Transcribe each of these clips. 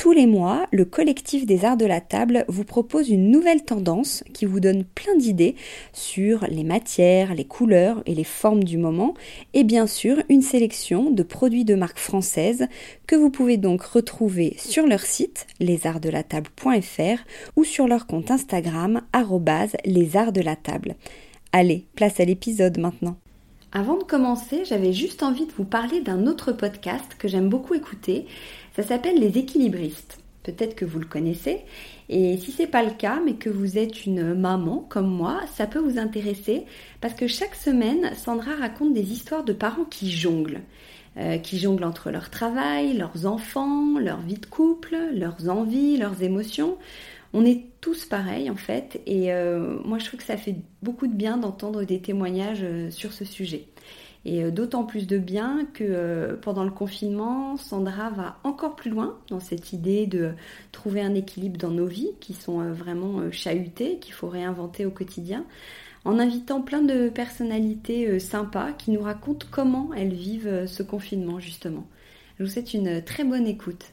Tous les mois, le collectif des arts de la table vous propose une nouvelle tendance qui vous donne plein d'idées sur les matières, les couleurs et les formes du moment, et bien sûr une sélection de produits de marque française que vous pouvez donc retrouver sur leur site lesartsdelatable.fr ou sur leur compte Instagram lesartsdelatable. Allez, place à l'épisode maintenant. Avant de commencer, j'avais juste envie de vous parler d'un autre podcast que j'aime beaucoup écouter. Ça s'appelle Les équilibristes. Peut-être que vous le connaissez. Et si c'est pas le cas, mais que vous êtes une maman comme moi, ça peut vous intéresser parce que chaque semaine, Sandra raconte des histoires de parents qui jonglent. Euh, qui jonglent entre leur travail, leurs enfants, leur vie de couple, leurs envies, leurs émotions. On est tous pareils en fait, et euh, moi je trouve que ça fait beaucoup de bien d'entendre des témoignages euh, sur ce sujet. Et euh, d'autant plus de bien que pendant le confinement, Sandra va encore plus loin dans cette idée de trouver un équilibre dans nos vies qui sont vraiment chahutées, qu'il faut réinventer au quotidien, en invitant plein de personnalités sympas qui nous racontent comment elles vivent ce confinement justement. Je vous souhaite une très bonne écoute.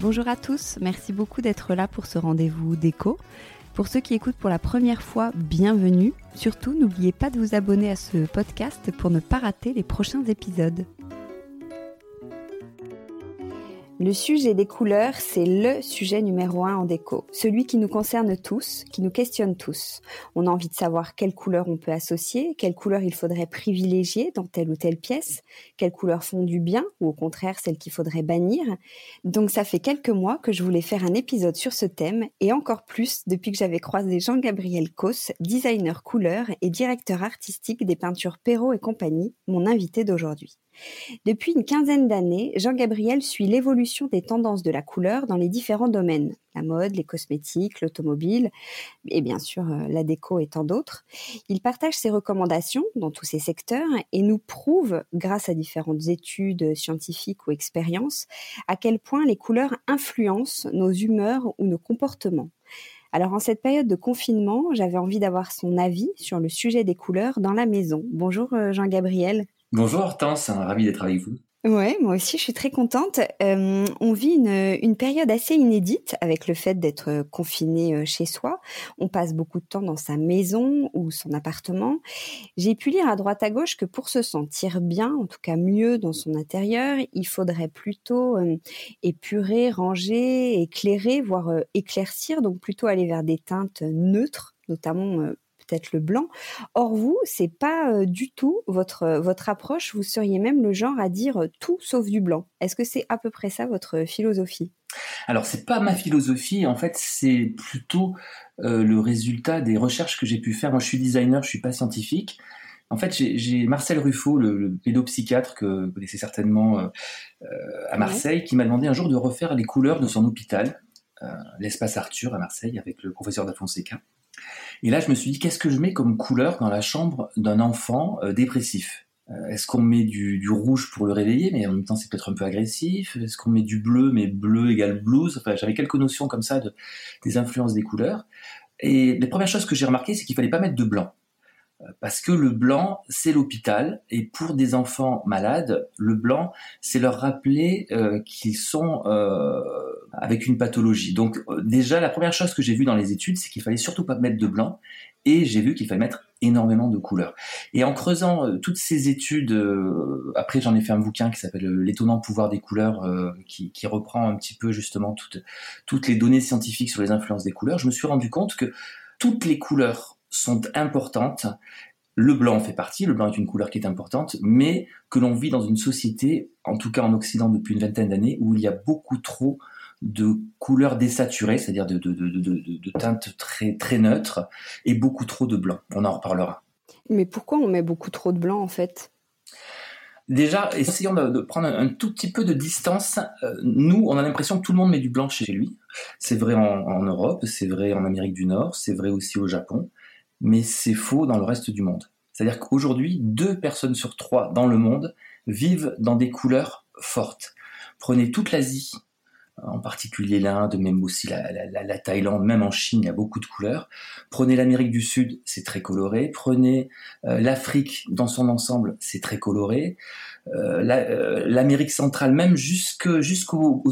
Bonjour à tous, merci beaucoup d'être là pour ce rendez-vous déco. Pour ceux qui écoutent pour la première fois, bienvenue. Surtout, n'oubliez pas de vous abonner à ce podcast pour ne pas rater les prochains épisodes. Le sujet des couleurs, c'est le sujet numéro un en déco, celui qui nous concerne tous, qui nous questionne tous. On a envie de savoir quelles couleurs on peut associer, quelles couleurs il faudrait privilégier dans telle ou telle pièce, quelles couleurs font du bien ou au contraire celles qu'il faudrait bannir. Donc ça fait quelques mois que je voulais faire un épisode sur ce thème et encore plus depuis que j'avais croisé Jean-Gabriel Cos, designer couleur et directeur artistique des peintures Perrault et compagnie, mon invité d'aujourd'hui. Depuis une quinzaine d'années, Jean-Gabriel suit l'évolution des tendances de la couleur dans les différents domaines, la mode, les cosmétiques, l'automobile et bien sûr euh, la déco et tant d'autres. Il partage ses recommandations dans tous ces secteurs et nous prouve, grâce à différentes études scientifiques ou expériences, à quel point les couleurs influencent nos humeurs ou nos comportements. Alors en cette période de confinement, j'avais envie d'avoir son avis sur le sujet des couleurs dans la maison. Bonjour euh, Jean-Gabriel. Bonjour Hortense, ravi d'être avec vous. Ouais, moi aussi, je suis très contente. Euh, on vit une, période assez inédite avec le fait d'être confiné euh, chez soi. On passe beaucoup de temps dans sa maison ou son appartement. J'ai pu lire à droite à gauche que pour se sentir bien, en tout cas mieux dans son intérieur, il faudrait plutôt euh, épurer, ranger, éclairer, voire éclaircir, donc plutôt aller vers des teintes neutres, notamment peut-être le blanc. Or vous, c'est pas euh, du tout votre euh, votre approche. Vous seriez même le genre à dire euh, tout sauf du blanc. Est-ce que c'est à peu près ça votre philosophie? Alors c'est pas ma philosophie. En fait, c'est plutôt le résultat des recherches que j'ai pu faire. Moi, je suis designer, je suis pas scientifique. En fait, j'ai Marcel Ruffo, le, pédopsychiatre que vous connaissez certainement à Marseille, qui m'a demandé un jour de refaire les couleurs de son hôpital, l'espace Arthur à Marseille, avec le professeur da et là, je me suis dit, qu'est-ce que je mets comme couleur dans la chambre d'un enfant euh, dépressif? Euh, est-ce qu'on met du, rouge pour le réveiller, mais en même temps c'est peut-être un peu agressif? Est-ce qu'on met du bleu, mais bleu égale blues? Enfin, j'avais quelques notions comme ça de, des influences des couleurs. Et les premières choses que j'ai remarquées, c'est qu'il fallait pas mettre de blanc. Euh, parce que le blanc, c'est l'hôpital, et pour des enfants malades, le blanc, c'est leur rappeler euh, qu'ils sont euh, avec une pathologie. Donc déjà, la première chose que j'ai vue dans les études, c'est qu'il fallait surtout pas mettre de blanc, et j'ai vu qu'il fallait mettre énormément de couleurs. Et en creusant toutes ces études, après j'en ai fait un bouquin qui s'appelle L'étonnant pouvoir des couleurs, qui, qui, reprend un petit peu justement toutes, toutes les données scientifiques sur les influences des couleurs, je me suis rendu compte que toutes les couleurs sont importantes. Le blanc en fait partie, le blanc est une couleur qui est importante, mais que l'on vit dans une société, en tout cas en Occident depuis une vingtaine d'années, où il y a beaucoup trop de couleurs désaturées, c'est-à-dire de, de, teintes très, très neutres, et beaucoup trop de blanc. On en reparlera. Mais pourquoi on met beaucoup trop de blanc en fait? Déjà, essayons de, prendre un, tout petit peu de distance. Euh, nous, on a l'impression que tout le monde met du blanc chez lui. C'est vrai en Europe, c'est vrai en Amérique du Nord, c'est vrai aussi au Japon mais c'est faux dans le reste du monde. C'est-à-dire qu'aujourd'hui, deux personnes sur trois dans le monde vivent dans des couleurs fortes. Prenez toute l'Asie, en particulier l'Inde, même aussi la, Thaïlande, même en Chine, il y a beaucoup de couleurs. Prenez l'Amérique du Sud, c'est très coloré. Prenez euh, l'Afrique dans son ensemble, c'est très coloré. Euh, euh, L'Amérique centrale, même jusqu'au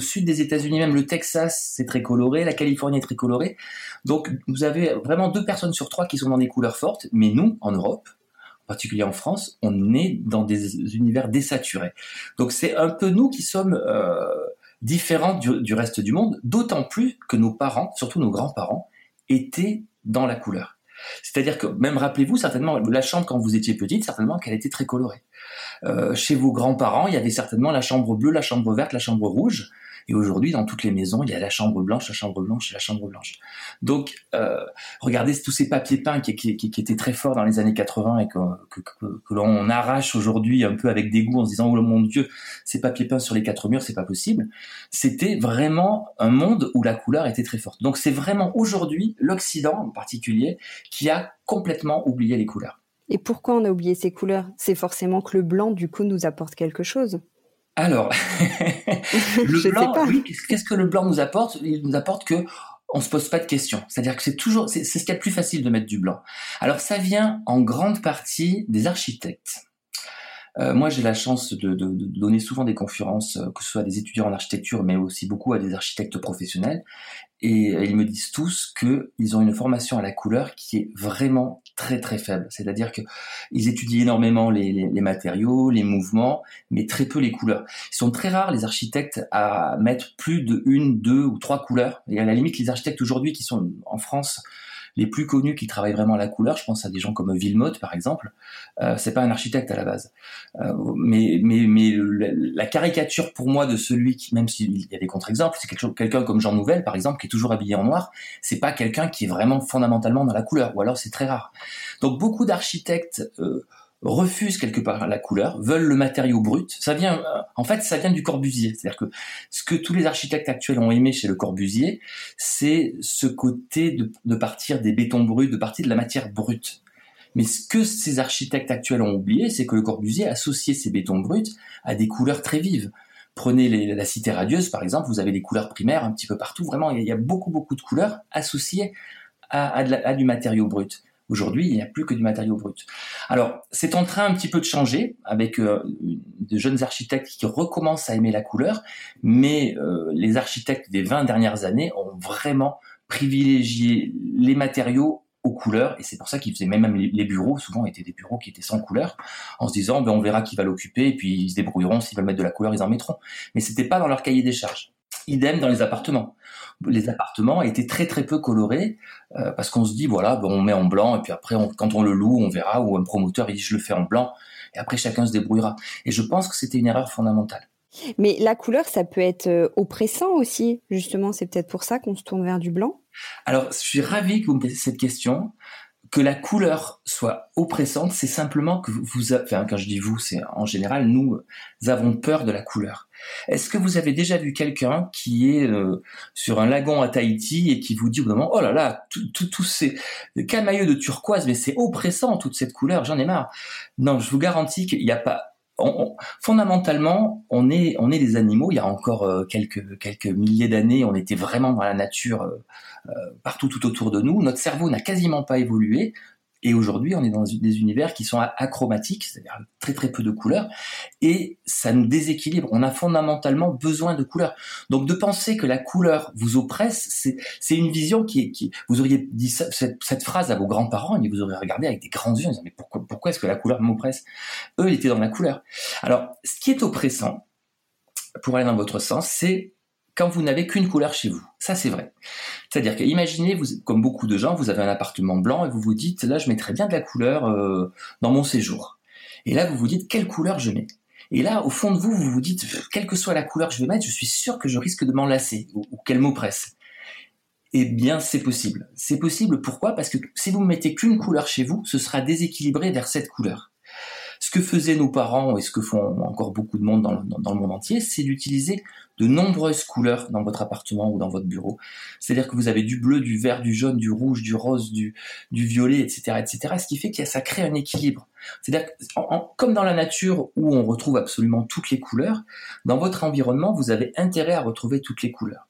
sud des États-Unis, même le Texas, c'est très coloré, la Californie est très colorée. Donc vous avez vraiment deux personnes sur trois qui sont dans des couleurs fortes, mais nous, en Europe, en particulier en France, on est dans des univers désaturés. Donc c'est un peu nous qui sommes euh, différents du, du reste du monde, d'autant plus que nos parents, surtout nos grands-parents, étaient dans la couleur. C'est-à-dire que même rappelez-vous certainement la chambre quand vous étiez petite, certainement qu'elle était très colorée. Euh, chez vos grands-parents, il y avait certainement la chambre bleue, la chambre verte, la chambre rouge. Et aujourd'hui, dans toutes les maisons, il y a la chambre blanche, la chambre blanche et la chambre blanche. Donc, euh, regardez tous ces papiers peints qui, étaient très forts dans les années 80 et que, que, que, l'on arrache aujourd'hui un peu avec dégoût en se disant, oh mon Dieu, ces papiers peints sur les quatre murs, c'est pas possible. C'était vraiment un monde où la couleur était très forte. Donc, c'est vraiment aujourd'hui l'Occident en particulier qui a complètement oublié les couleurs. Et pourquoi on a oublié ces couleurs? C'est forcément que le blanc, du coup, nous apporte quelque chose. Alors, le blanc, oui, qu'est-ce que le blanc nous apporte? Il nous apporte que on se pose pas de questions. C'est-à-dire que c'est toujours, c'est ce qu'il y a de plus facile de mettre du blanc. Alors, ça vient en grande partie des architectes. Euh, moi, j'ai la chance de, de, de, donner souvent des conférences, euh, que ce soit à des étudiants en architecture, mais aussi beaucoup à des architectes professionnels. Et ils me disent tous qu'ils ont une formation à la couleur qui est vraiment très très faible. C'est-à-dire que ils étudient énormément les, matériaux, les mouvements, mais très peu les couleurs. Ils sont très rares les architectes à mettre plus de une, deux ou trois couleurs. Et à la limite, les architectes aujourd'hui qui sont en France les plus connus qui travaillent vraiment la couleur, je pense à des gens comme Villemotte par exemple, euh, c'est pas un architecte à la base, euh, mais mais mais la caricature pour moi de celui qui, même s'il y a des contre-exemples, c'est quelqu'un comme Jean Nouvel par exemple qui est toujours habillé en noir, c'est pas quelqu'un qui est vraiment fondamentalement dans la couleur, ou alors c'est très rare. Donc beaucoup d'architectes euh, refusent quelque part la couleur, veulent le matériau brut. Ça vient, euh, en fait, ça vient du Corbusier. C'est-à-dire que ce que tous les architectes actuels ont aimé chez le Corbusier, c'est ce côté de, partir des bétons bruts, de partir de la matière brute. Mais ce que ces architectes actuels ont oublié, c'est que le Corbusier associait ces bétons bruts à des couleurs très vives. Prenez les, la cité radieuse, par exemple, vous avez des couleurs primaires un petit peu partout. Vraiment, il y a beaucoup, beaucoup de couleurs associées à du matériau brut. Aujourd'hui, il n'y a plus que du matériau brut. Alors, c'est en train un petit peu de changer avec euh, de jeunes architectes qui recommencent à aimer la couleur, mais euh, les architectes des 20 dernières années ont vraiment privilégié les matériaux aux couleurs et c'est pour ça qu'ils faisaient même, les bureaux. Souvent étaient des bureaux qui étaient sans couleur en se disant ben on verra qui va l'occuper et puis ils se débrouilleront. S'ils veulent mettre de la couleur ils en mettront. Mais c'était pas dans leur cahier des charges Idem dans les appartements. Les appartements étaient très très peu colorés euh, parce qu'on se dit voilà, on met en blanc et puis après quand on le loue, on verra ou un promoteur il dit je le fais en blanc et après chacun se débrouillera. Et je pense que c'était une erreur fondamentale. Mais la couleur, ça peut être euh, oppressant aussi, justement. C'est peut-être pour ça qu'on se tourne vers du blanc. Alors, je suis ravi que vous me posiez cette question. Que la couleur soit oppressante, c'est simplement que vous, enfin, quand je dis vous, c'est en général, nous avons peur de la couleur. Est-ce que vous avez déjà vu quelqu'un qui est euh, sur un lagon à Tahiti et qui vous dit au moment, oh là là, tous ces camailleux de turquoise, mais c'est oppressant toute cette couleur, j'en ai marre. Non, je vous garantis qu'il n'y a pas fondamentalement, on est, on est des animaux. Il y a encore euh, quelques, quelques milliers d'années, on était vraiment dans la nature euh, partout tout autour de nous. Notre cerveau n'a quasiment pas évolué. Et aujourd'hui, on est dans des univers qui sont achromatiques, c'est-à-dire très très peu de couleurs, et ça nous déséquilibre. On a fondamentalement besoin de couleurs. Donc de penser que la couleur vous oppresse, c'est une vision qui est... Vous auriez dit cette, phrase à vos grands-parents et vous auriez regardé avec des grands yeux en disant mais pourquoi, pourquoi est-ce que la couleur m'oppresse? Eux, ils étaient dans la couleur. Alors, ce qui est oppressant, pour aller dans votre sens, c'est quand vous n'avez qu'une couleur chez vous. Ça, c'est vrai. C'est-à-dire que imaginez, vous, comme beaucoup de gens, vous avez un appartement blanc et vous vous dites, là, je mettrais bien de la couleur euh, dans mon séjour. Et là, vous vous dites, quelle couleur je mets? Et là, au fond de vous, vous vous dites, quelle que soit la couleur que je vais mettre, je suis sûr que je risque de m'enlacer ou, ou qu'elle m'oppresse. Eh bien, c'est possible. C'est possible, pourquoi? Parce que si vous ne mettez qu'une couleur chez vous, ce sera déséquilibré vers cette couleur. Ce que faisaient nos parents et ce que font encore beaucoup de monde dans le, monde entier, c'est d'utiliser de nombreuses couleurs dans votre appartement ou dans votre bureau. C'est-à-dire que vous avez du bleu, du vert, du jaune, du rouge, du rose, du, violet, etc., etc. Ce qui fait que ça crée un équilibre. C'est-à-dire comme dans la nature où on retrouve absolument toutes les couleurs, dans votre environnement, vous avez intérêt à retrouver toutes les couleurs.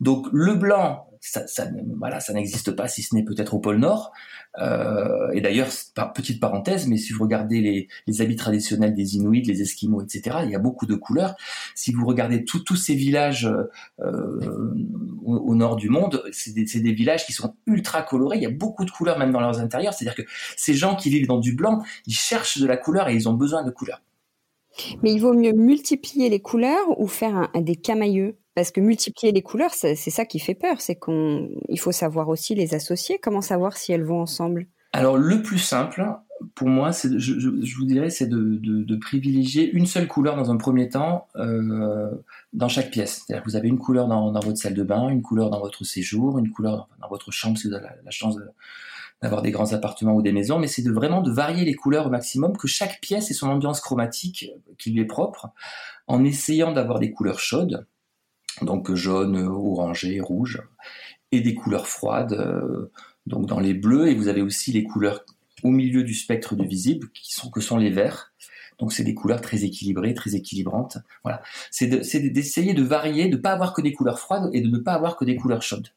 Donc le blanc, ça, ça, voilà, ça n'existe pas si ce n'est peut-être au pôle Nord. Euh, et d'ailleurs, petite parenthèse, mais si vous regardez les, habits traditionnels des Inuits, les Esquimaux, etc., il y a beaucoup de couleurs. Si vous regardez tous ces villages euh, au, nord du monde, c'est des, des, villages qui sont ultra colorés. Il y a beaucoup de couleurs même dans leurs intérieurs. C'est-à-dire que ces gens qui vivent dans du blanc, ils cherchent de la couleur et ils ont besoin de couleurs. Mais il vaut mieux multiplier les couleurs ou faire un, un des camailleux? Parce que multiplier les couleurs, c'est ça qui fait peur, c'est qu'on, il faut savoir aussi les associer. Comment savoir si elles vont ensemble? Alors le plus simple, pour moi, c'est, je, je, vous dirais, c'est de, privilégier une seule couleur dans un premier temps euh, dans chaque pièce. C'est-à-dire que vous avez une couleur dans, dans, votre salle de bain, une couleur dans votre séjour, une couleur dans, votre chambre si vous avez la, chance d'avoir des grands appartements ou des maisons, mais c'est de vraiment de varier les couleurs au maximum, que chaque pièce ait son ambiance chromatique qui lui est propre, en essayant d'avoir des couleurs chaudes donc jaune, orangé, rouge, et des couleurs froides, euh, donc dans les bleus, et vous avez aussi les couleurs au milieu du spectre du visible, qui sont que sont les verts. Donc c'est des couleurs très équilibrées, très équilibrantes. Voilà, c'est d'essayer de, varier, de ne pas avoir que des couleurs froides et de ne pas avoir que des couleurs chaudes.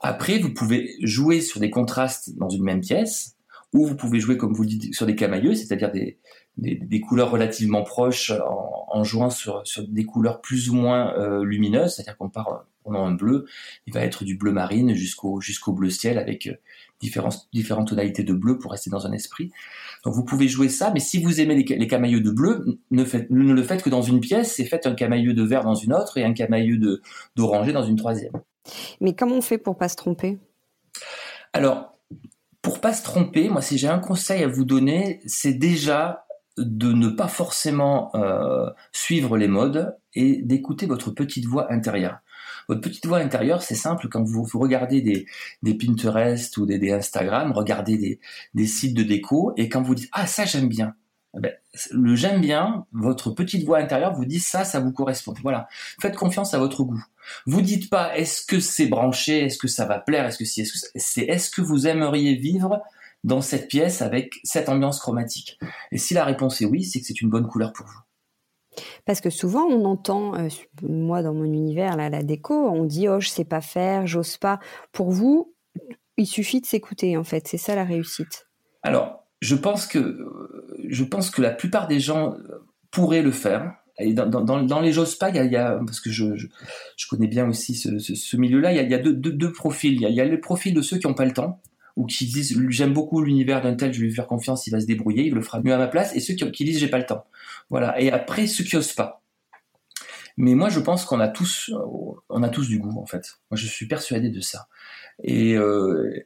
Après, vous pouvez jouer sur des contrastes dans une même pièce, ou vous pouvez jouer, comme vous le dites, sur des camailleux, c'est-à-dire des, des, couleurs relativement proches en, en jouant sur, sur, des couleurs plus ou moins euh, lumineuses, c'est-à-dire qu'on part on a un bleu, il va être du bleu marine jusqu'au jusqu'au bleu ciel avec euh, différentes différentes tonalités de bleu pour rester dans un esprit. Donc vous pouvez jouer ça, mais si vous aimez les, les camailleux de bleu, ne, faites, ne le faites que dans une pièce, et faites un camailleux de vert dans une autre et un camailleux de d'oranger dans une troisième. Mais comment on fait pour pas se tromper? Alors pour pas se tromper, moi si j'ai un conseil à vous donner, c'est déjà de ne pas forcément euh, suivre les modes et d'écouter votre petite voix intérieure. Votre petite voix intérieure, c'est simple, quand vous, regardez des, des, Pinterest ou des, des Instagram, regardez des, des, sites de déco, et quand vous dites « Ah, ça j'aime bien eh ben, le j'aime bien, votre petite voix intérieure vous dit ça, ça vous correspond. Voilà. Faites confiance à votre goût. Vous dites pas est-ce que c'est branché, est-ce que ça va plaire, est-ce que si, c'est est-ce que vous aimeriez vivre dans cette pièce avec cette ambiance chromatique Et si la réponse est oui, c'est que c'est une bonne couleur pour vous. Parce que souvent on entend, euh, moi dans mon univers, là, la déco, on dit oh je sais pas faire, j'ose pas. Pour vous, il suffit de s'écouter en fait, c'est ça la réussite. Alors, je pense que je pense que la plupart des gens pourraient le faire. Et dans, dans, dans les j'ose pas, il y, a, il y a, parce que je, je, je, connais bien aussi ce, ce, ce milieu-là, il y a, il y a deux, deux, deux, profils. Il y a, il y a le profil de ceux qui n'ont pas le temps, ou qui disent j'aime beaucoup l'univers d'un tel, je vais lui faire confiance, il va se débrouiller, il le fera mieux à ma place, et ceux qui, disent j'ai pas le temps. Voilà. Et après ceux qui osent pas. Mais moi je pense qu'on a tous, on a tous du goût en fait. Moi je suis persuadé de ça. Et euh,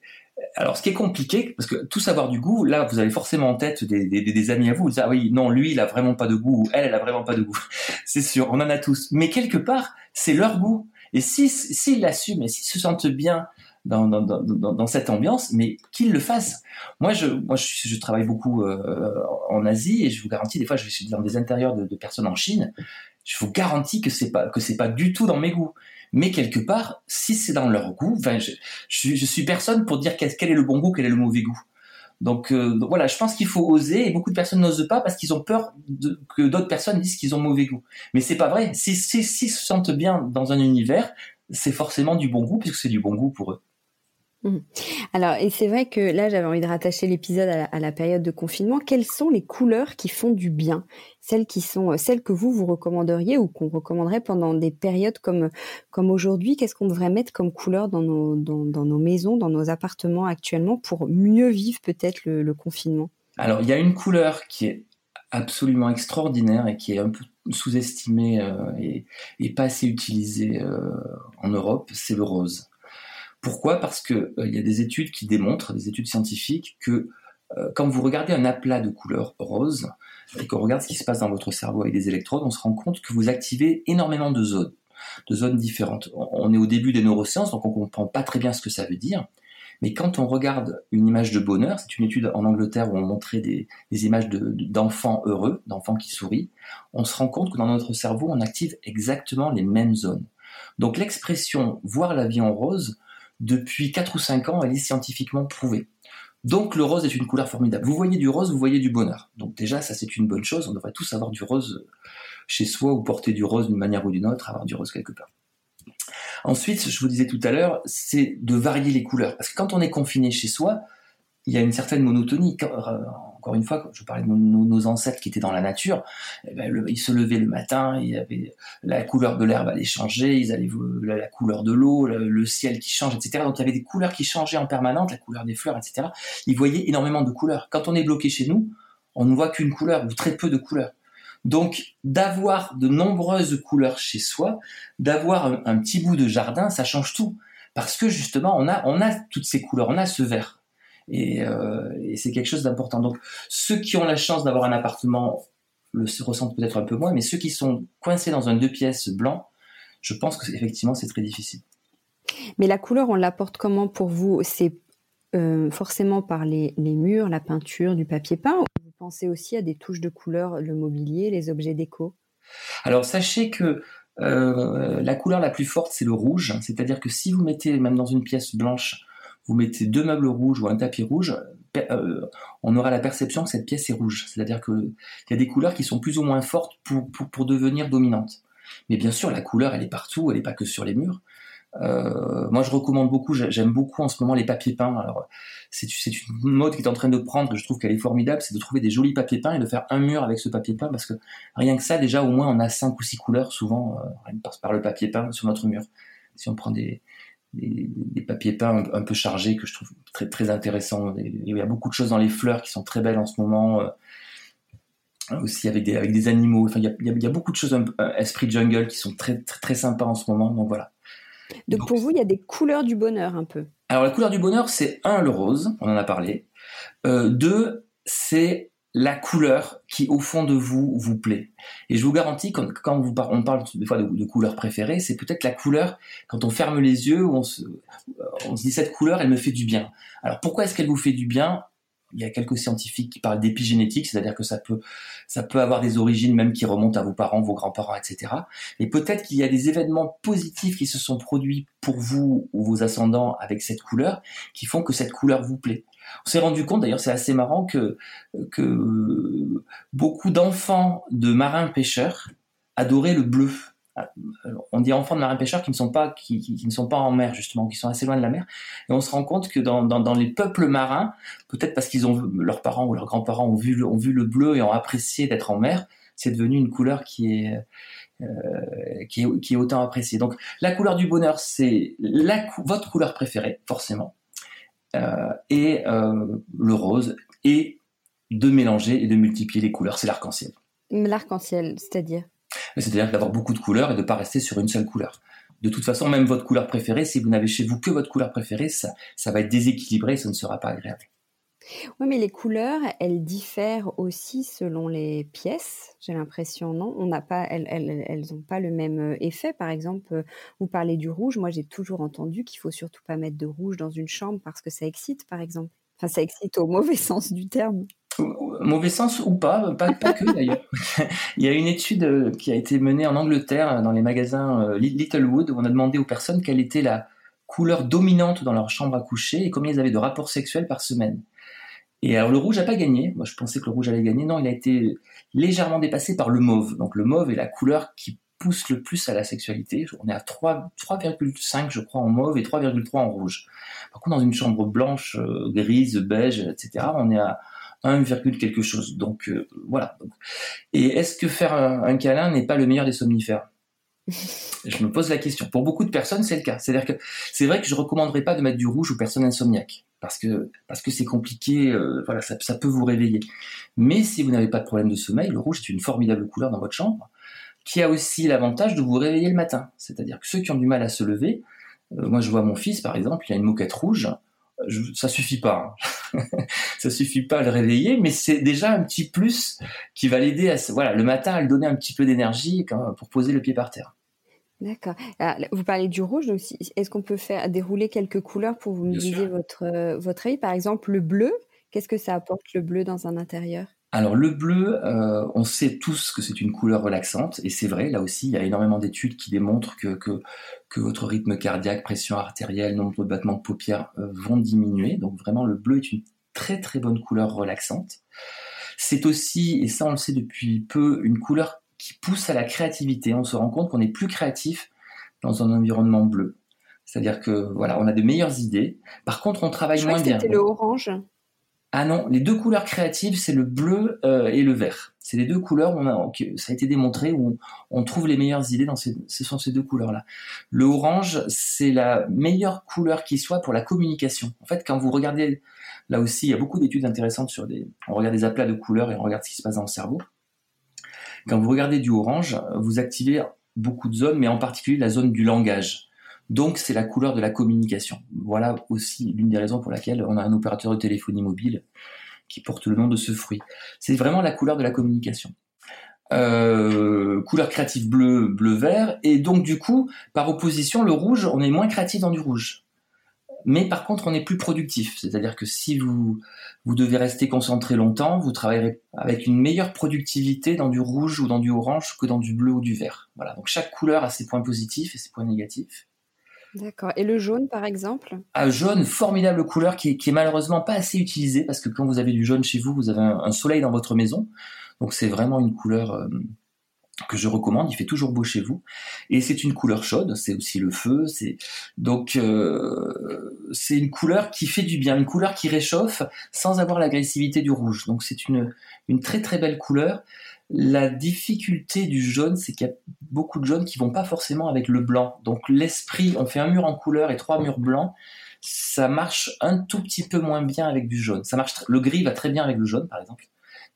alors, ce qui est compliqué, parce que tous avoir du goût, là, vous avez forcément en tête des, amis à vous, vous dites, ah oui, non, lui, il a vraiment pas de goût, ou elle, elle a vraiment pas de goût. c'est sûr, on en a tous. Mais quelque part, c'est leur goût. Et s'ils si, l'assument et s'ils se sentent bien dans, cette ambiance, mais qu'ils le fassent. Moi, je, travaille beaucoup euh, en Asie et je vous garantis, des fois, je suis dans des intérieurs de, personnes en Chine. je vous garantis que c'est pas que c'est pas du tout dans mes goûts. Mais quelque part, si c'est dans leur goût, enfin, je, je, suis personne pour dire quel, est le bon goût, quel est le mauvais goût. Donc, euh, voilà, je pense qu'il faut oser et beaucoup de personnes n'osent pas parce qu'ils ont peur que d'autres personnes disent qu'ils ont mauvais goût. Mais c'est pas vrai. Si, si, si se sentent bien dans un univers, c'est forcément du bon goût puisque c'est du bon goût pour eux. Mmh. Alors, et c'est vrai que là, j'avais envie de rattacher l'épisode à, la période de confinement. Quelles sont les couleurs qui font du bien? Euh, celles que vous vous recommanderiez ou qu'on recommanderait pendant des périodes comme aujourd'hui? Qu'est-ce qu'on devrait mettre comme couleur dans nos maisons, dans nos appartements actuellement pour mieux vivre peut-être le, confinement? Alors, il y a une couleur qui est absolument extraordinaire et qui est un peu sous-estimée euh, et, et, pas assez utilisée euh, en Europe, c'est le rose. Pourquoi? Parce qu'il euh, y a des études qui démontrent, des études scientifiques, que euh, quand vous regardez un aplat de couleur rose et qu'on regarde ce qui se passe dans votre cerveau avec des électrodes, on se rend compte que vous activez énormément de zones, de zones différentes. On est au début des neurosciences, donc on comprend pas très bien ce que ça veut dire. Mais quand on regarde une image de bonheur, c'est une étude en Angleterre où on montrait des, images d'enfants heureux, d'enfants qui sourient, on se rend compte que dans notre cerveau, on active exactement les mêmes zones. Donc l'expression voir la vie en rose, depuis 4 ou 5 ans, elle est scientifiquement prouvée. Donc le rose est une couleur formidable. Vous voyez du rose, vous voyez du bonheur. Donc déjà, ça c'est une bonne chose. On devrait tous avoir du rose chez soi ou porter du rose d'une manière ou d'une autre, avoir du rose quelque part. Ensuite, je vous disais tout à l'heure, c'est de varier les couleurs. Parce que quand on est confiné chez soi, il y a une certaine monotonie. Encore une fois, je parlais de nos, ancêtres qui étaient dans la nature, eh ben, ils se levaient le matin, il y avait la couleur de l'herbe allait changer, ils allaient la, la couleur de l'eau, le, ciel qui change, etc. Donc il y avait des couleurs qui changeaient en permanence, la couleur des fleurs, etc. Ils voyaient énormément de couleurs. Quand on est bloqué chez nous, on ne voit qu'une couleur ou très peu de couleurs. Donc, d'avoir de nombreuses couleurs chez soi, d'avoir un, petit bout de jardin, ça change tout. Parce que justement, on a toutes ces couleurs, on a ce vert. Euh, et, c'est quelque chose d'important. Donc ceux qui ont la chance d'avoir un appartement le ressentent peut-être un peu moins, mais ceux qui sont coincés dans un deux pièces blanc, je pense que effectivement c'est très difficile. Mais la couleur, on l'apporte comment pour vous? C'est euh, forcément par les, murs, la peinture, du papier peint, ou vous pensez aussi à des touches de couleur, le mobilier, les objets déco? Alors sachez que euh, la couleur la plus forte, c'est le rouge. C'est-à-dire que si vous mettez, même dans une pièce blanche, vous mettez deux meubles rouges ou un tapis rouge, euh, on aura la perception que cette pièce est rouge. C'est-à-dire qu'il y a des couleurs qui sont plus ou moins fortes pour, devenir dominantes. Mais bien sûr, la couleur, elle est partout, elle n'est pas que sur les murs. Euh, moi, je recommande beaucoup, j'aime beaucoup en ce moment les papiers peints. Alors, c'est une mode qui est en train de prendre, je trouve qu'elle est formidable, c'est de trouver des jolis papiers peints et de faire un mur avec ce papier peint, parce que rien que ça, déjà, au moins, on a cinq ou six couleurs, souvent, euh, par le papier peint sur notre mur. Si on prend des, des, papiers peints un, peu chargés que je trouve très, très intéressants. Il y a beaucoup de choses dans les fleurs qui sont très belles en ce moment. Euh, aussi avec des, avec des animaux. Enfin, il y, a, il y a beaucoup de choses, un, esprit jungle, qui sont très, très, très sympas en ce moment. Donc voilà. Donc, pour vous, il y a des couleurs du bonheur un peu. Alors la couleur du bonheur, c'est un, le rose, on en a parlé. Euh, deux, c'est la couleur qui au fond de vous vous plaît. Et je vous garantis quand, on parle des fois de, couleur préférée, c'est peut-être la couleur quand on ferme les yeux, on on se dit cette couleur, elle me fait du bien. Alors pourquoi est-ce qu'elle vous fait du bien? Il y a quelques scientifiques qui parlent d'épigénétique, c'est-à-dire que ça peut, avoir des origines même qui remontent à vos parents, vos grands-parents, etc. Et peut-être qu'il y a des événements positifs qui se sont produits pour vous ou vos ascendants avec cette couleur, qui font que cette couleur vous plaît. On s'est rendu compte, d'ailleurs, c'est assez marrant que, que beaucoup d'enfants de marins pêcheurs adoraient le bleu. On dit enfants de marins pêcheurs qui ne sont pas qui, ne sont pas en mer justement, qui sont assez loin de la mer. Et on se rend compte que dans, dans, les peuples marins, peut-être parce qu'ils ont leurs parents ou leurs grands-parents ont vu ont vu le bleu et ont apprécié d'être en mer, c'est devenu une couleur qui est euh, qui est, qui est autant appréciée. Donc la couleur du bonheur, c'est la votre couleur préférée forcément. Euh, et euh, le rose, et de mélanger et de multiplier les couleurs. C'est l'arc-en-ciel. L'arc-en-ciel, c'est-à-dire? C'est-à-dire d'avoir beaucoup de couleurs et de ne pas rester sur une seule couleur. De toute façon, même votre couleur préférée, si vous n'avez chez vous que votre couleur préférée, ça, va être déséquilibré, ça ne sera pas agréable. Oui, mais les couleurs, elles diffèrent aussi selon les pièces. J'ai l'impression, non? On n'a pas, elles, elles, elles pas le même euh, effet. Par exemple, euh, vous parlez du rouge. Moi, j'ai toujours entendu qu'il faut surtout pas mettre de rouge dans une chambre parce que ça excite, par exemple. Enfin, ça excite au mauvais sens du terme. Mauvais sens ou pas, pas, que d'ailleurs. Il y a une étude euh, qui a été menée en Angleterre dans les magasins euh, Littlewood où on a demandé aux personnes quelle était la couleur dominante dans leur chambre à coucher et combien ils avaient de rapports sexuels par semaine. Et alors le rouge n'a pas gagné. Moi je pensais que le rouge allait gagner. Non, il a été légèrement dépassé par le mauve. Donc le mauve est la couleur qui pousse le plus à la sexualité. On est à 3,5 je crois en mauve et 3,3 en rouge. Par contre dans une chambre blanche, euh, grise, beige, etc. On est à 1, quelque chose. Donc euh, voilà. Et est-ce que faire un, câlin n'est pas le meilleur des somnifères? Je me pose la question. Pour beaucoup de personnes, c'est le cas. C'est-à-dire que c'est vrai que je recommanderais pas de mettre du rouge aux personnes insomniaques parce que parce que c'est compliqué. Euh, voilà, ça, ça, peut vous réveiller. Mais si vous n'avez pas de problème de sommeil, le rouge est une formidable couleur dans votre chambre qui a aussi l'avantage de vous réveiller le matin. C'est-à-dire que ceux qui ont du mal à se lever, euh, moi je vois mon fils par exemple, il a une moquette rouge ça suffit pas. Hein. ça suffit pas à le réveiller, mais c'est déjà un petit plus qui va l'aider à, voilà, le matin à lui donner un petit peu d'énergie pour poser le pied par terre. D'accord. Vous parlez du rouge aussi. Est-ce qu'on peut faire dérouler quelques couleurs pour vous me disiez votre euh, votre œil? Par exemple, le bleu. Qu'est-ce que ça apporte le bleu dans un intérieur? Alors le bleu, euh, on sait tous que c'est une couleur relaxante, et c'est vrai, là aussi, il y a énormément d'études qui démontrent que, que, que, votre rythme cardiaque, pression artérielle, nombre de battements de paupières euh, vont diminuer. Donc vraiment, le bleu est une très très bonne couleur relaxante. C'est aussi, et ça on le sait depuis peu, une couleur qui pousse à la créativité. On se rend compte qu'on est plus créatif dans un environnement bleu. C'est-à-dire que voilà, on a de meilleures idées. Par contre, on travaille moins bien. C'était le orange. Ah non, les deux couleurs créatives, c'est le bleu euh, et le vert. C'est les deux couleurs on a, ça a été démontré où on, trouve les meilleures idées dans ces, ce sont ces deux couleurs-là. Le orange, c'est la meilleure couleur qui soit pour la communication. En fait, quand vous regardez, là aussi, il y a beaucoup d'études intéressantes sur des, on regarde des aplats de couleurs et on regarde ce qui se passe dans le cerveau. Quand vous regardez du orange, vous activez beaucoup de zones, mais en particulier la zone du langage. Donc c'est la couleur de la communication. Voilà aussi l'une des raisons pour laquelle on a un opérateur de téléphonie mobile qui porte le nom de ce fruit. C'est vraiment la couleur de la communication. Euh, couleur créative bleu, bleu vert, et donc du coup, par opposition, le rouge, on est moins créatif dans du rouge. Mais par contre, on est plus productif. C'est-à-dire que si vous, vous devez rester concentré longtemps, vous travaillerez avec une meilleure productivité dans du rouge ou dans du orange que dans du bleu ou du vert. Voilà. Donc chaque couleur a ses points positifs et ses points négatifs. D'accord. Et le jaune, par exemple? Ah, jaune, formidable couleur qui est, malheureusement pas assez utilisée parce que quand vous avez du jaune chez vous, vous avez un, soleil dans votre maison. Donc c'est vraiment une couleur euh, que je recommande. Il fait toujours beau chez vous. Et c'est une couleur chaude. C'est aussi le feu. C'est donc euh, c'est une couleur qui fait du bien, une couleur qui réchauffe sans avoir l'agressivité du rouge. Donc c'est une très très belle couleur. La difficulté du jaune, c'est qu'il y a beaucoup de jaunes qui vont pas forcément avec le blanc. Donc l'esprit, on fait un mur en couleur et trois murs blancs, ça marche un tout petit peu moins bien avec du jaune. Ça marche, le gris va très bien avec le jaune, par exemple,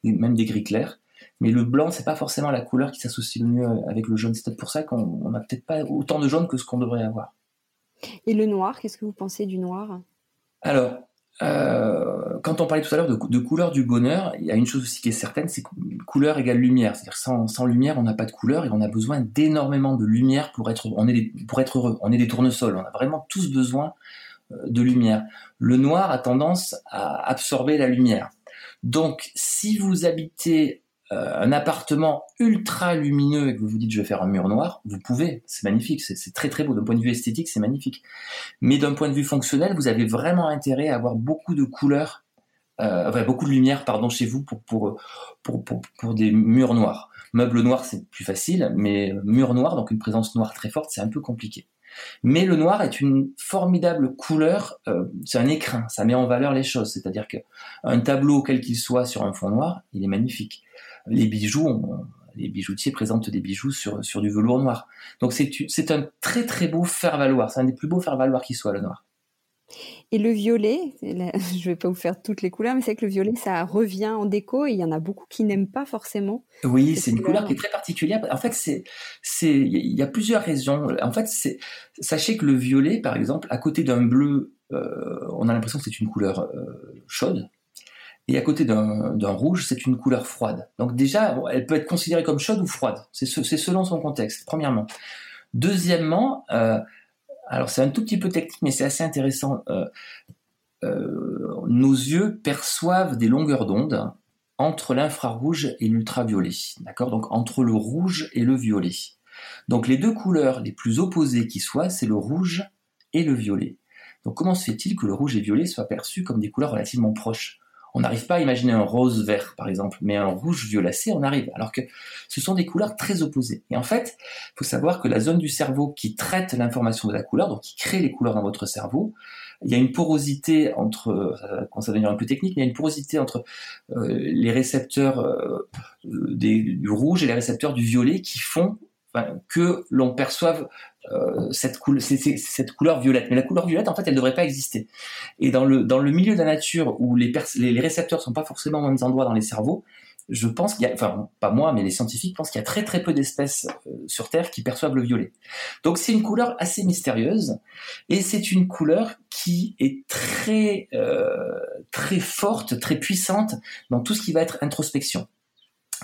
même des gris clairs. Mais le blanc, c'est pas forcément la couleur qui s'associe le mieux avec le jaune. C'est peut-être pour ça qu'on n'a peut-être pas autant de jaune que ce qu'on devrait avoir. Et le noir, qu'est-ce que vous pensez du noir? Alors, euh, quand on parlait tout à l'heure de, couleur du bonheur, il y a une chose aussi qui est certaine, c'est que couleur égale lumière. C'est-à-dire sans, sans lumière, on n'a pas de couleur et on a besoin d'énormément de lumière pour être, pour être heureux. On est des tournesols. On a vraiment tous besoin euh, de lumière. Le noir a tendance à absorber la lumière. Donc, si vous habitez un appartement ultra lumineux et que vous vous dites je vais faire un mur noir, vous pouvez, c'est magnifique, c'est très très beau d'un point de vue esthétique, c'est magnifique. Mais d'un point de vue fonctionnel, vous avez vraiment intérêt à avoir beaucoup de couleurs, euh, enfin, beaucoup de lumière pardon chez vous pour pour, pour pour, des murs noirs. Meubles noirs c'est plus facile, mais mur noir donc une présence noire très forte c'est un peu compliqué. Mais le noir est une formidable couleur, euh, c'est un écrin, ça met en valeur les choses. C'est-à-dire qu'un tableau, quel qu'il soit, sur un fond noir, il est magnifique les bijoux, les bijoutiers présentent des bijoux sur, sur du velours noir. Donc c'est un très très beau faire-valoir. C'est un des plus beaux faire-valoir qui soit, le noir. Et le violet, je ne vais pas vous faire toutes les couleurs, mais c'est que le violet, ça revient en déco et il y en a beaucoup qui n'aiment pas forcément. Oui, c'est une couleur qui est très particulière. En fait, c'est, c'est, il y a plusieurs raisons. En fait, c'est, sachez que le violet, par exemple, à côté d'un bleu, euh, on a l'impression que c'est une couleur euh, chaude. Et à côté d'un rouge, c'est une couleur froide. Donc déjà, elle peut être considérée comme chaude ou froide. C'est selon son contexte, premièrement. Deuxièmement, euh, alors c'est un tout petit peu technique, mais c'est assez intéressant. Euh, euh, nos yeux perçoivent des longueurs d'onde entre l'infrarouge et l'ultraviolet. D'accord? Donc entre le rouge et le violet. Donc les deux couleurs les plus opposées qui soient, c'est le rouge et le violet. Donc comment se fait-il que le rouge et le violet soient perçus comme des couleurs relativement proches? On n'arrive pas à imaginer un rose vert, par exemple, mais un rouge violacé, on arrive. Alors que ce sont des couleurs très opposées. Et en fait, il faut savoir que la zone du cerveau qui traite l'information de la couleur, donc qui crée les couleurs dans votre cerveau, il y a une porosité entre, ça commence à devenir un peu technique, il y a une porosité entre euh, les récepteurs euh, du rouge et les récepteurs du violet qui font que l'on perçoive euh, cette, cette, couleur violette. Mais la couleur violette, en fait, elle ne devrait pas exister. Et dans le, dans le milieu de la nature où les, les, récepteurs ne sont pas forcément aux mêmes endroits dans les cerveaux, je pense qu'il y a, enfin pas moi, mais les scientifiques pensent qu'il y a très très peu d'espèces euh, sur Terre qui perçoivent le violet. Donc c'est une couleur assez mystérieuse et c'est une couleur qui est très euh, très forte, très puissante dans tout ce qui va être introspection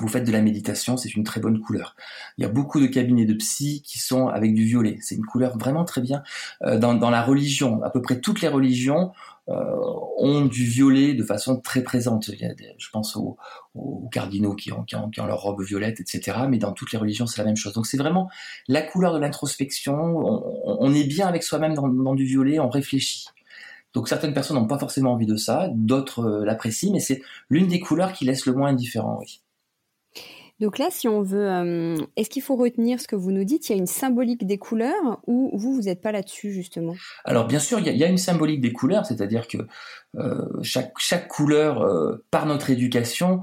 vous faites de la méditation, c'est une très bonne couleur. Il y a beaucoup de cabinets de psy qui sont avec du violet. C'est une couleur vraiment très bien. Euh, dans, dans, la religion, à peu près toutes les religions euh, ont du violet de façon très présente. Il y a je pense aux, aux cardinaux qui ont, qui, ont, qui ont, leur robe violette, etc. Mais dans toutes les religions, c'est la même chose. Donc c'est vraiment la couleur de l'introspection. On, on, est bien avec soi-même dans, dans du violet, on réfléchit. Donc certaines personnes n'ont pas forcément envie de ça, d'autres euh, l'apprécient, mais c'est l'une des couleurs qui laisse le moins indifférent, oui. Donc là, si on veut, euh, est-ce qu'il faut retenir ce que vous nous dites? Il y a une symbolique des couleurs ou vous, vous n'êtes pas là-dessus justement? Alors bien sûr, il y, a, une symbolique des couleurs, c'est-à-dire que euh, chaque, couleur, euh, par notre éducation,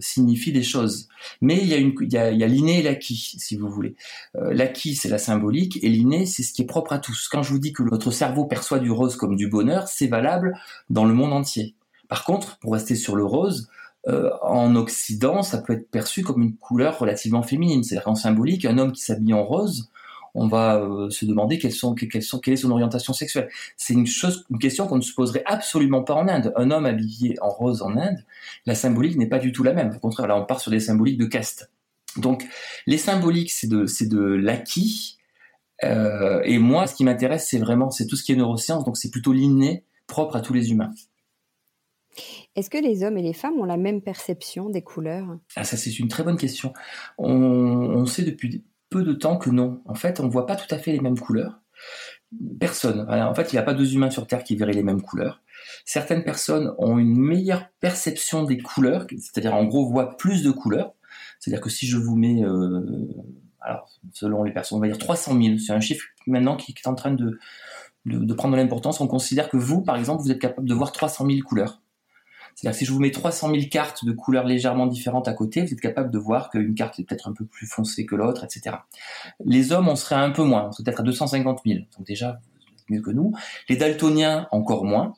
signifie des choses. Mais il y a, y a l'inné et l'acquis, si vous voulez. l'acquis, c'est la symbolique, et l'inné, c'est ce qui est propre à tous. Quand je vous dis que notre cerveau perçoit du rose comme du bonheur, c'est valable dans le monde entier. Par contre, pour rester sur le rose, euh, en Occident, ça peut être perçu comme une couleur relativement féminine. C'est-à-dire qu'en symbolique, un homme qui s'habille en rose, on va euh, se demander quelle est son orientation sexuelle. C'est une question qu'on ne se poserait absolument pas en Inde. Un homme habillé en rose en Inde, la symbolique n'est pas du tout la même. Au contraire, là, on part sur des symboliques de caste. Donc, les symboliques, c'est de, c'est de l'acquis. Euh, et moi, ce qui m'intéresse, c'est vraiment, c'est tout ce qui est neurosciences. Donc, c'est plutôt l'inné propre à tous les humains. Est-ce que les hommes et les femmes ont la même perception des couleurs? Ah ça c'est une très bonne question. On, sait depuis peu de temps que non. En fait, on ne voit pas tout à fait les mêmes couleurs. Personne. En fait, il n'y a pas deux humains sur Terre qui verraient les mêmes couleurs. Certaines personnes ont une meilleure perception des couleurs, c'est-à-dire en gros voient plus de couleurs. C'est-à-dire que si je vous mets, euh, alors selon les personnes, on va dire 300 000, c'est un chiffre maintenant qui est en train de, de, prendre de l'importance. On considère que vous, par exemple, vous êtes capable de voir 300 000 couleurs. C'est-à-dire si je vous mets 300 000 cartes de couleurs légèrement différentes à côté, vous êtes capable de voir qu'une carte est peut-être un peu plus foncée que l'autre, etc. Les hommes, on serait un peu moins, on serait peut-être à 250 000, donc déjà mieux que nous. Les daltoniens, encore moins.